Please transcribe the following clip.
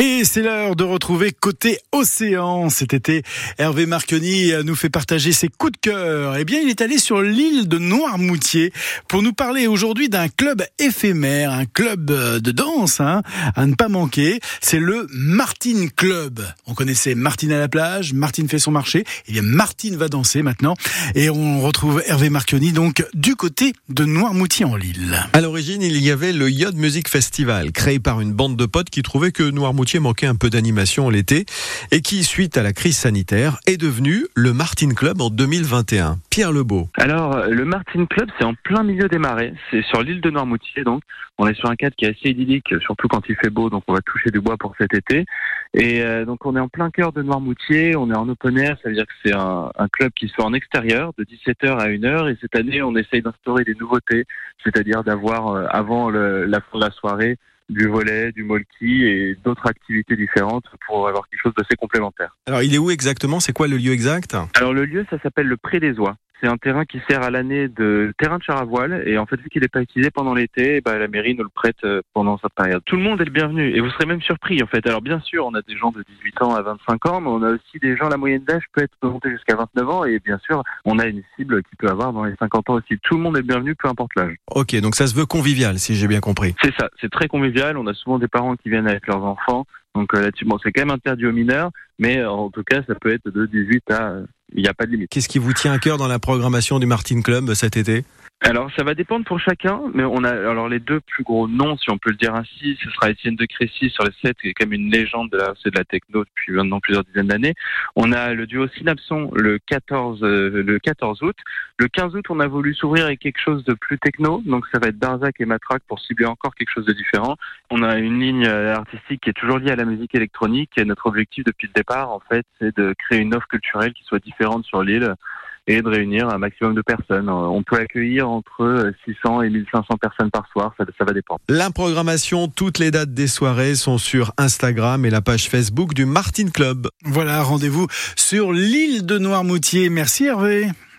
Et c'est l'heure de retrouver Côté Océan. Cet été, Hervé Marconi nous fait partager ses coups de cœur. Eh bien, il est allé sur l'île de Noirmoutier pour nous parler aujourd'hui d'un club éphémère, un club de danse hein, à ne pas manquer. C'est le Martine Club. On connaissait Martine à la plage, Martine fait son marché. Eh bien, Martine va danser maintenant. Et on retrouve Hervé Marconi donc du côté de Noirmoutier en Lille. À l'origine, il y avait le Yod Music Festival, créé par une bande de potes qui trouvaient que Noirmoutier manquait un peu d'animation l'été et qui, suite à la crise sanitaire, est devenu le Martin Club en 2021. Pierre Lebeau. Alors, le Martin Club, c'est en plein milieu des marais. C'est sur l'île de Noirmoutier, donc. On est sur un cadre qui est assez idyllique, surtout quand il fait beau, donc on va toucher du bois pour cet été. Et euh, donc, on est en plein cœur de Noirmoutier, on est en open air, ça veut dire que c'est un, un, club qui se fait en extérieur, de 17h à 1h. Et cette année, on essaye d'instaurer des nouveautés, c'est-à-dire d'avoir, euh, avant le, la fin de la soirée, du volet, du molki et d'autres activités différentes pour avoir quelque chose d'assez complémentaire. Alors il est où exactement? C'est quoi le lieu exact? Alors le lieu, ça s'appelle le Pré des Oies. C'est un terrain qui sert à l'année de terrain de char à voile et en fait vu qu'il n'est pas utilisé pendant l'été, bah, la mairie nous le prête euh, pendant cette période. Tout le monde est le bienvenu et vous serez même surpris en fait. Alors bien sûr, on a des gens de 18 ans à 25 ans, mais on a aussi des gens la moyenne d'âge peut être monter jusqu'à 29 ans et bien sûr, on a une cible qui peut avoir dans les 50 ans aussi. Tout le monde est le bienvenu, peu importe l'âge. Ok, donc ça se veut convivial si j'ai bien compris. C'est ça, c'est très convivial. On a souvent des parents qui viennent avec leurs enfants. Donc euh, là-dessus, bon, c'est quand même interdit aux mineurs, mais euh, en tout cas, ça peut être de 18 à il n'y a pas de limite. Qu'est-ce qui vous tient à cœur dans la programmation du Martin Club cet été? Alors ça va dépendre pour chacun, mais on a alors les deux plus gros noms, si on peut le dire ainsi, ce sera Étienne de Crécy sur les 7, qui est même une légende de la, de la techno depuis maintenant plusieurs dizaines d'années. On a le duo Synapson le 14 euh, le 14 août. Le 15 août, on a voulu s'ouvrir avec quelque chose de plus techno, donc ça va être Darzac et Matraque pour cibler encore quelque chose de différent. On a une ligne euh, artistique qui est toujours liée à la musique électronique et notre objectif depuis le départ, en fait, c'est de créer une offre culturelle qui soit différente sur l'île et de réunir un maximum de personnes. On peut accueillir entre 600 et 1500 personnes par soir, ça, ça va dépendre. La programmation, toutes les dates des soirées sont sur Instagram et la page Facebook du Martin Club. Voilà, rendez-vous sur l'île de Noirmoutier. Merci Hervé.